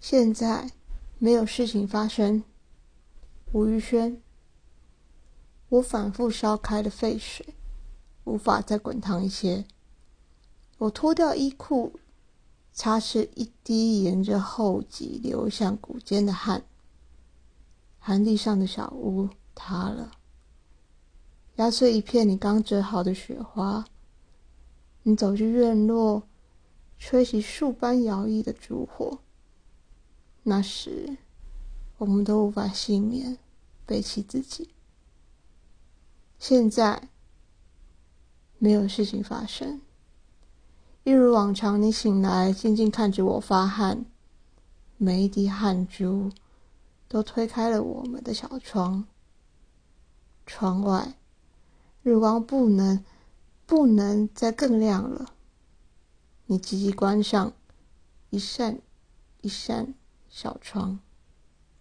现在没有事情发生。吴玉轩，我反复烧开的沸水，无法再滚烫一些。我脱掉衣裤，擦拭一滴沿着后脊流向骨尖的汗。寒地上的小屋塌了，压碎一片你刚折好的雪花。你走进院落，吹起树般摇曳的烛火。那时，我们都无法幸免，背弃自己。现在，没有事情发生。一如往常，你醒来，静静看着我发汗，每一滴汗珠都推开了我们的小窗。窗外，日光不能。不能再更亮了。你急急关上一扇一扇小床。